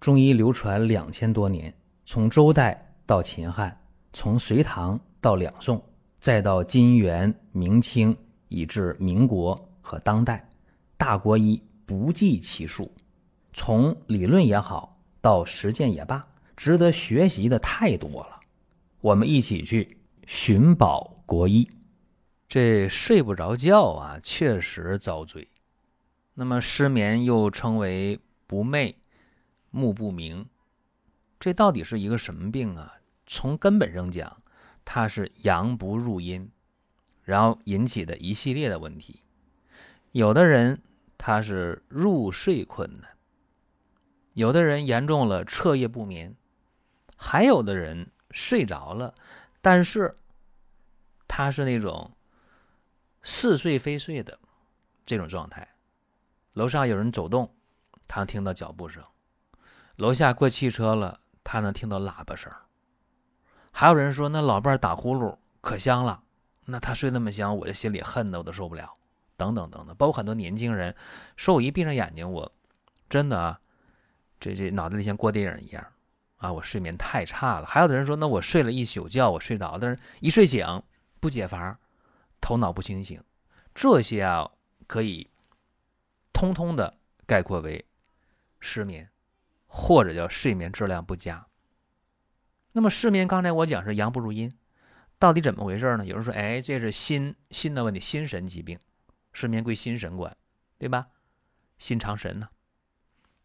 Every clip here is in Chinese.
中医流传两千多年，从周代到秦汉，从隋唐到两宋，再到金元明清，以至民国和当代，大国医不计其数。从理论也好，到实践也罢，值得学习的太多了。我们一起去寻宝国医。这睡不着觉啊，确实遭罪。那么失眠又称为不寐、目不明，这到底是一个什么病啊？从根本上讲，它是阳不入阴，然后引起的一系列的问题。有的人他是入睡困难。有的人严重了，彻夜不眠；还有的人睡着了，但是他是那种似睡非睡的这种状态。楼上有人走动，他听到脚步声；楼下过汽车了，他能听到喇叭声。还有人说，那老伴打呼噜可香了，那他睡那么香，我这心里恨的我都受不了。等等等等，包括很多年轻人说，我一闭上眼睛，我真的啊。这这脑袋里像过电影一样，啊，我睡眠太差了。还有的人说，那我睡了一宿觉，我睡着，但是一睡醒不解乏，头脑不清醒，这些啊可以通通的概括为失眠，或者叫睡眠质量不佳。那么失眠，刚才我讲是阳不如阴，到底怎么回事呢？有人说，哎，这是心心的问题，心神疾病，失眠归心神管，对吧？心藏神呢。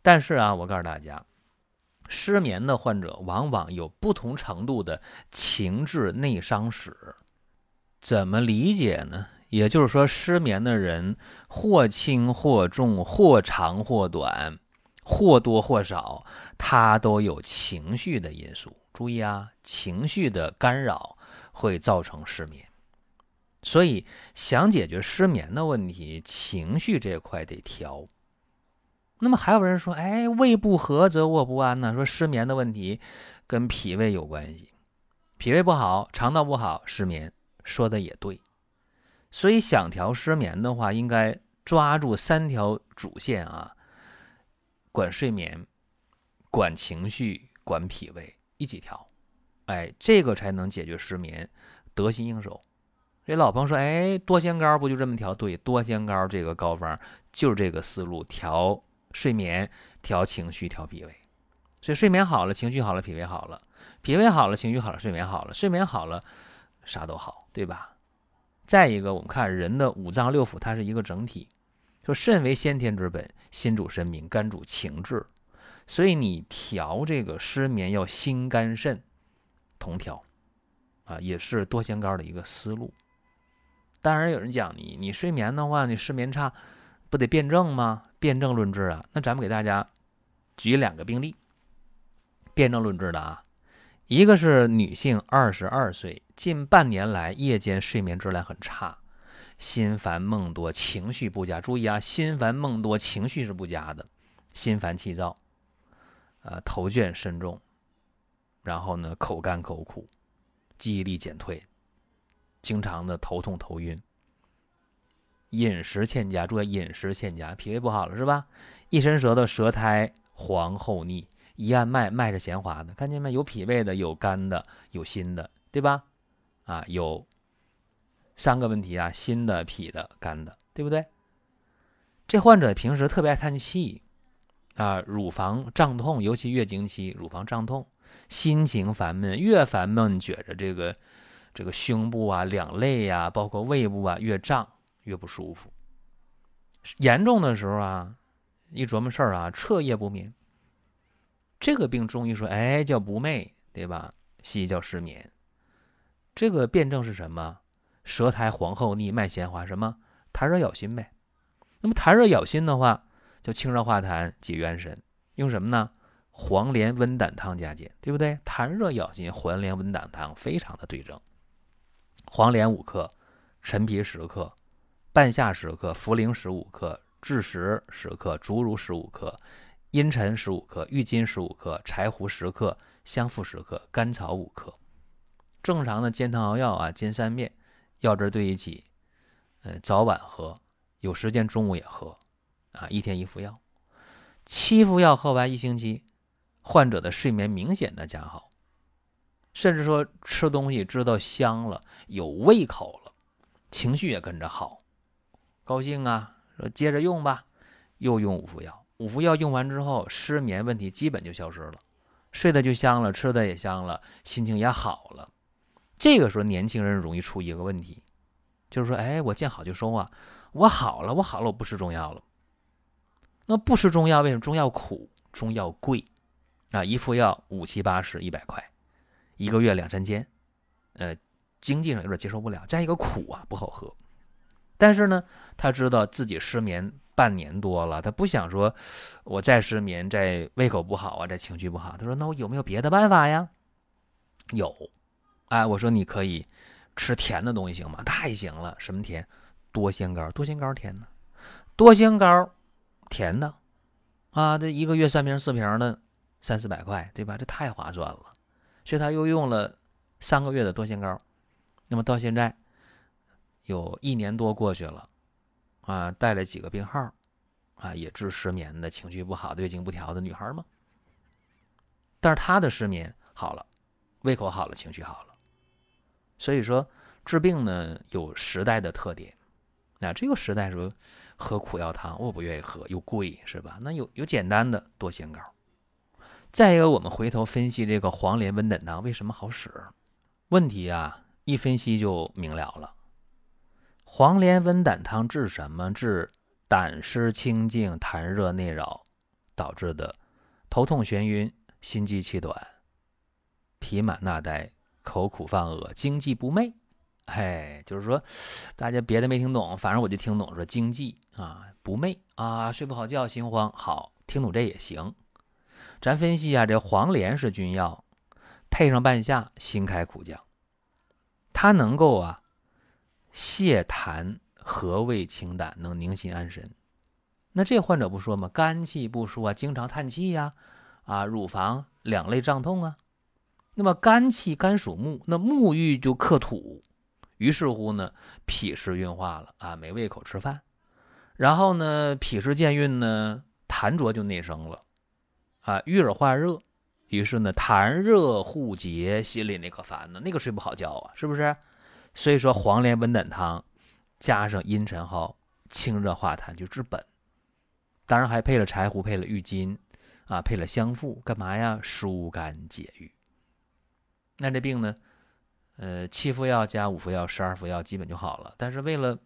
但是啊，我告诉大家，失眠的患者往往有不同程度的情志内伤史。怎么理解呢？也就是说，失眠的人或轻或重，或长或短，或多或少，他都有情绪的因素。注意啊，情绪的干扰会造成失眠。所以，想解决失眠的问题，情绪这块得调。那么还有人说，哎，胃不和则卧不安呢？说失眠的问题跟脾胃有关系，脾胃不好，肠道不好，失眠，说的也对。所以想调失眠的话，应该抓住三条主线啊，管睡眠、管情绪、管脾胃一起调，哎，这个才能解决失眠，得心应手。这老朋友说，哎，多仙膏不就这么调？对，多仙膏这个膏方就是这个思路调。睡眠调情绪调脾胃，所以睡眠好了，情绪好了，脾胃好了；脾胃好了，情绪好了，睡眠好了；睡眠好了，啥都好，对吧？再一个，我们看人的五脏六腑，它是一个整体。说肾为先天之本，心主神明，肝主情志，所以你调这个失眠要心肝肾同调啊，也是多仙膏的一个思路。当然有人讲你，你睡眠的话，你失眠差。不得辩证吗？辩证论治啊！那咱们给大家举两个病例，辩证论治的啊。一个是女性，二十二岁，近半年来夜间睡眠质量很差，心烦梦多，情绪不佳。注意啊，心烦梦多，情绪是不佳的，心烦气躁，呃，头倦身重，然后呢，口干口苦，记忆力减退，经常的头痛头晕。饮食欠佳，注意饮食欠佳，脾胃不好了是吧？一伸舌头，舌苔黄厚腻；一按脉，脉是弦滑的，看见没有？脾胃的，有肝的，有心的，对吧？啊，有三个问题啊：心的、脾的、肝的，对不对？这患者平时特别爱叹气啊，乳房胀痛，尤其月经期，乳房胀痛，心情烦闷，越烦闷觉着这个这个胸部啊、两肋呀，包括胃部啊越胀。越不舒服，严重的时候啊，一琢磨事儿啊，彻夜不眠。这个病中医说，哎，叫不寐，对吧？西医叫失眠。这个辩证是什么？舌苔黄厚腻，脉弦滑，什么？痰热咬心呗。那么痰热咬心的话，就清热化痰，解元神。用什么呢？黄连温胆汤加减，对不对？痰热咬心，黄连温胆汤非常的对症。黄连五克，陈皮十克。半夏十克，茯苓十五克，枳实十克，竹茹十五克，茵陈十五克，郁金十五克，柴胡十克，香附十克，甘草五克。正常的煎汤熬药啊，煎三遍，药汁兑一起，呃，早晚喝，有时间中午也喝，啊，一天一副药，七副药喝完一星期，患者的睡眠明显的加好，甚至说吃东西知道香了，有胃口了，情绪也跟着好，高兴啊，说接着用吧，又用五服药，五服药用完之后，失眠问题基本就消失了，睡得就香了，吃的也香了，心情也好了。这个时候年轻人容易出一个问题，就是说，哎，我见好就收啊，我好了，我好了，我不吃中药了。那不吃中药，为什么？中药苦，中药贵。啊，一副药五七八十一百块，一个月两三千，呃，经济上有点接受不了。加一个苦啊，不好喝。但是呢，他知道自己失眠半年多了，他不想说，我再失眠，再胃口不好啊，再情绪不好。他说：“那我有没有别的办法呀？”有，哎，我说你可以吃甜的东西行吗？太行了，什么甜？多仙膏，多仙膏甜的，多仙膏甜的，啊，这一个月三瓶四瓶的。三四百块，对吧？这太划算了，所以他又用了三个月的多仙膏。那么到现在有一年多过去了，啊，带了几个病号，啊，也治失眠的、情绪不好、月经不调的女孩嘛。但是他的失眠好了，胃口好了，情绪好了。所以说治病呢有时代的特点。那这个时代说喝苦药汤，我不愿意喝，又贵，是吧？那有有简单的多仙膏。再一个，我们回头分析这个黄连温胆汤为什么好使？问题啊，一分析就明了了。黄连温胆汤治什么？治胆湿清静、痰热内扰导致的头痛眩晕、心悸气短、脾满纳呆、口苦犯恶、经悸不寐。哎，就是说，大家别的没听懂，反正我就听懂说经悸啊、不寐啊、睡不好觉、心慌。好，听懂这也行。咱分析啊，这黄连是君药，配上半夏，辛开苦降，它能够啊泻痰、和胃、清胆，能宁心安神。那这患者不说吗？肝气不舒啊，经常叹气呀，啊，乳房两肋胀痛啊。那么肝气，肝属木，那木郁就克土，于是乎呢，脾湿运化了啊，没胃口吃饭。然后呢，脾湿健运呢，痰浊就内生了。啊，郁而化热，于是呢，痰热互结，心里那可烦呢，那个睡不好觉啊，是不是？所以说黄连温胆汤加上茵陈蒿，清热化痰就治本。当然还配了柴胡，配了郁金，啊，配了香附，干嘛呀？疏肝解郁。那这病呢，呃，七副药加五副药，十二副药基本就好了。但是为了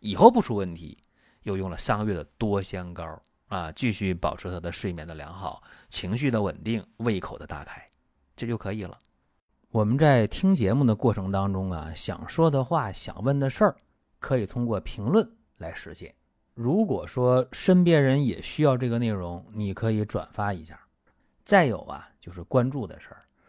以后不出问题，又用了三个月的多香膏。啊，继续保持他的睡眠的良好，情绪的稳定，胃口的大开，这就可以了。我们在听节目的过程当中啊，想说的话、想问的事儿，可以通过评论来实现。如果说身边人也需要这个内容，你可以转发一下。再有啊，就是关注的事儿，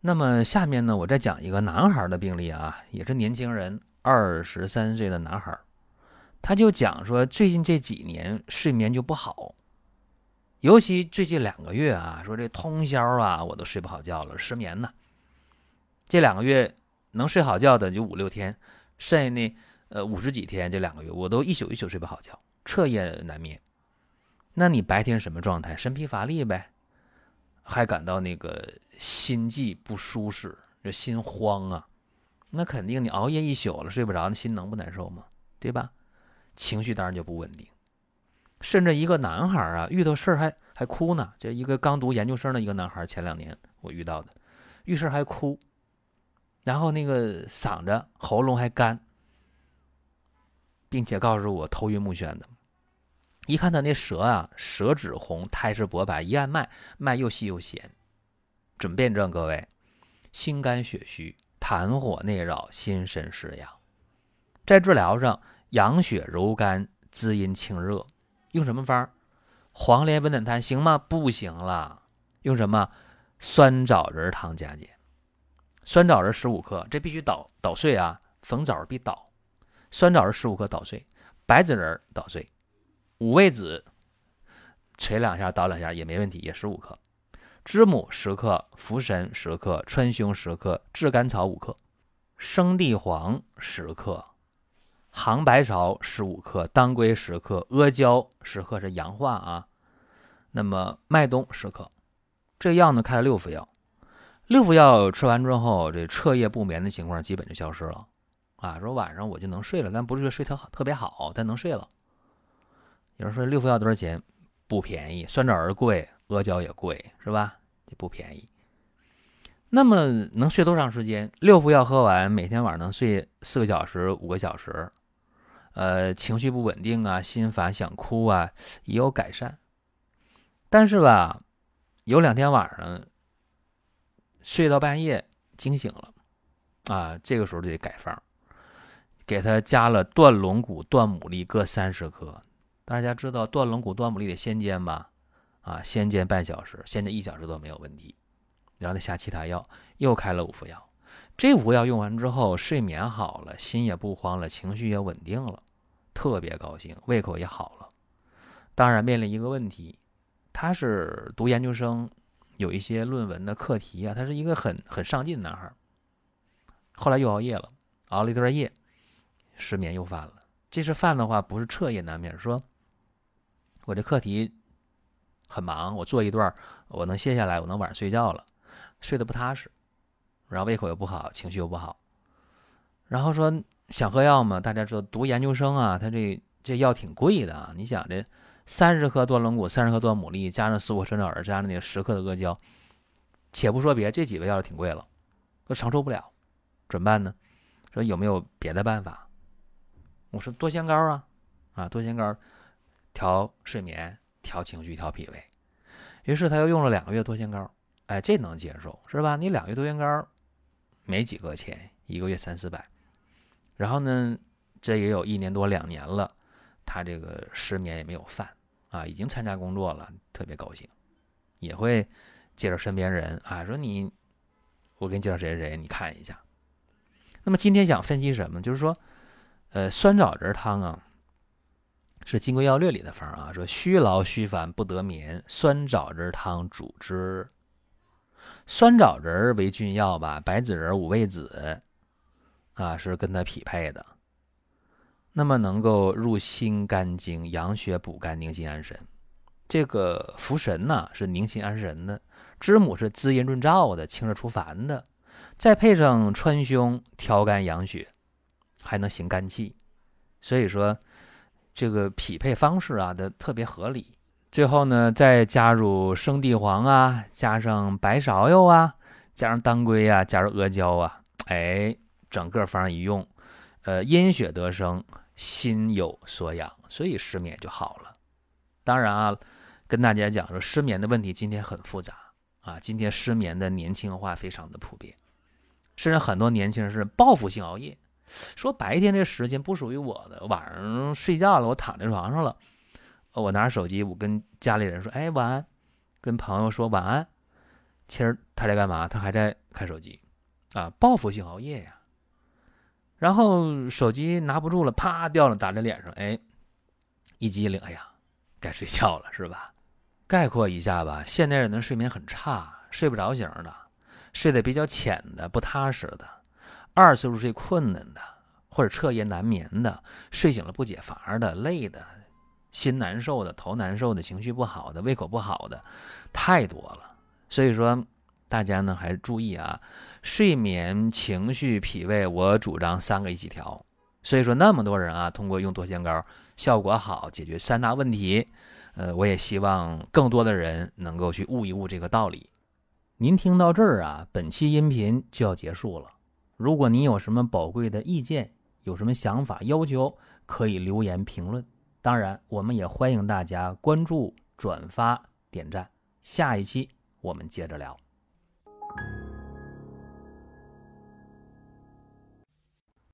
那么下面呢，我再讲一个男孩的病例啊，也是年轻人，二十三岁的男孩，他就讲说，最近这几年睡眠就不好。尤其最近两个月啊，说这通宵啊，我都睡不好觉了，失眠呢。这两个月能睡好觉的就五六天，剩下那呃五十几天，这两个月我都一宿一宿睡不好觉，彻夜难眠。那你白天什么状态？神疲乏力呗，还感到那个心悸不舒适，这心慌啊。那肯定你熬夜一宿了，睡不着，那心能不难受吗？对吧？情绪当然就不稳定。甚至一个男孩啊，遇到事儿还还哭呢。这一个刚读研究生的一个男孩，前两年我遇到的，遇事还哭，然后那个嗓子、喉咙还干，并且告诉我头晕目眩的。一看他那舌啊，舌质红，苔质薄白，一按脉，脉又细又咸，准辨证各位，心肝血虚，痰火内扰，心神失养。在治疗上，养血柔肝，滋阴清热。用什么方？黄连温胆汤行吗？不行了。用什么？酸枣仁汤加减。酸枣仁十五克，这必须捣捣碎啊，逢枣必捣。酸枣仁十五克捣碎，白子仁捣碎，五味子捶两下捣两下也没问题，也十五克。知母十克，茯神十克，川芎十克，炙甘草五克，生地黄十克，杭白芍十五克，当归十克，阿胶十克是阳化啊。那么麦冬十克，这药呢开了六副药，六副药吃完之后，这彻夜不眠的情况基本就消失了啊。说晚上我就能睡了，但不是说睡特好特别好，但能睡了。有人说六副药多少钱？不便宜，酸枣仁贵，阿胶也贵，是吧？也不便宜。那么能睡多长时间？六副药喝完，每天晚上能睡四个小时、五个小时。呃，情绪不稳定啊，心烦想哭啊，也有改善。但是吧，有两天晚上睡到半夜惊醒了，啊，这个时候就得改方，给他加了断龙骨、断牡蛎各三十克。大家知道断龙骨、断牡蛎得先煎吧？啊，先煎半小时，先煎一小时都没有问题。然后再下其他药，又开了五副药。这五副药用完之后，睡眠好了，心也不慌了，情绪也稳定了，特别高兴，胃口也好了。当然面临一个问题。他是读研究生，有一些论文的课题啊，他是一个很很上进的男孩。后来又熬夜了，熬了一段夜，失眠又犯了。这次犯的话不是彻夜难眠，说我这课题很忙，我做一段，我能歇下来，我能晚上睡觉了，睡得不踏实，然后胃口又不好，情绪又不好，然后说想喝药嘛，大家说读研究生啊，他这这药挺贵的啊，你想这。三十克断龙骨，三十克断牡蛎，加上四五酸枣仁，加上那个十克的阿胶，且不说别，这几味药挺贵了，都承受不了，怎么办呢？说有没有别的办法？我说多仙膏啊，啊多仙膏调睡眠、调情绪、调脾胃。于是他又用了两个月多仙膏，哎，这能接受是吧？你两个月多仙膏没几个钱，一个月三四百，然后呢，这也有一年多两年了，他这个失眠也没有犯。啊，已经参加工作了，特别高兴，也会介绍身边人啊，说你，我给你介绍谁谁谁，你看一下。那么今天想分析什么？就是说，呃，酸枣仁汤啊，是《金匮要略》里的方啊，说虚劳虚烦不得眠，酸枣仁汤主之。酸枣仁为君药吧，白子仁、五味子啊是跟它匹配的。那么能够入心肝经、养血补肝、宁心安神。这个茯神呢是宁心安神的，知母是滋阴润燥的、清热除烦的，再配上川芎调肝养血，还能行肝气。所以说这个匹配方式啊的特别合理。最后呢再加入生地黄啊，加上白芍药啊，加上当归啊，加入阿胶啊，哎，整个方一用，呃，阴血得生。心有所养，所以失眠就好了。当然啊，跟大家讲说，失眠的问题今天很复杂啊。今天失眠的年轻化非常的普遍，甚至很多年轻人是报复性熬夜，说白天这时间不属于我的，晚上睡觉了，我躺在床上了，我拿着手机，我跟家里人说，哎，晚安，跟朋友说晚安，其实他在干嘛？他还在看手机啊，报复性熬夜呀。然后手机拿不住了，啪掉了，打在脸上，哎，一激灵，哎呀，该睡觉了，是吧？概括一下吧，现代人的睡眠很差，睡不着型的，睡得比较浅的，不踏实的，二次入睡困难的，或者彻夜难眠的，睡醒了不解乏的，累的，心难受的，头难受的，情绪不好的，胃口不好的，太多了。所以说。大家呢还是注意啊，睡眠、情绪、脾胃，我主张三个一起调。所以说那么多人啊，通过用多仙膏效果好，解决三大问题。呃，我也希望更多的人能够去悟一悟这个道理。您听到这儿啊，本期音频就要结束了。如果您有什么宝贵的意见，有什么想法要求，可以留言评论。当然，我们也欢迎大家关注、转发、点赞。下一期我们接着聊。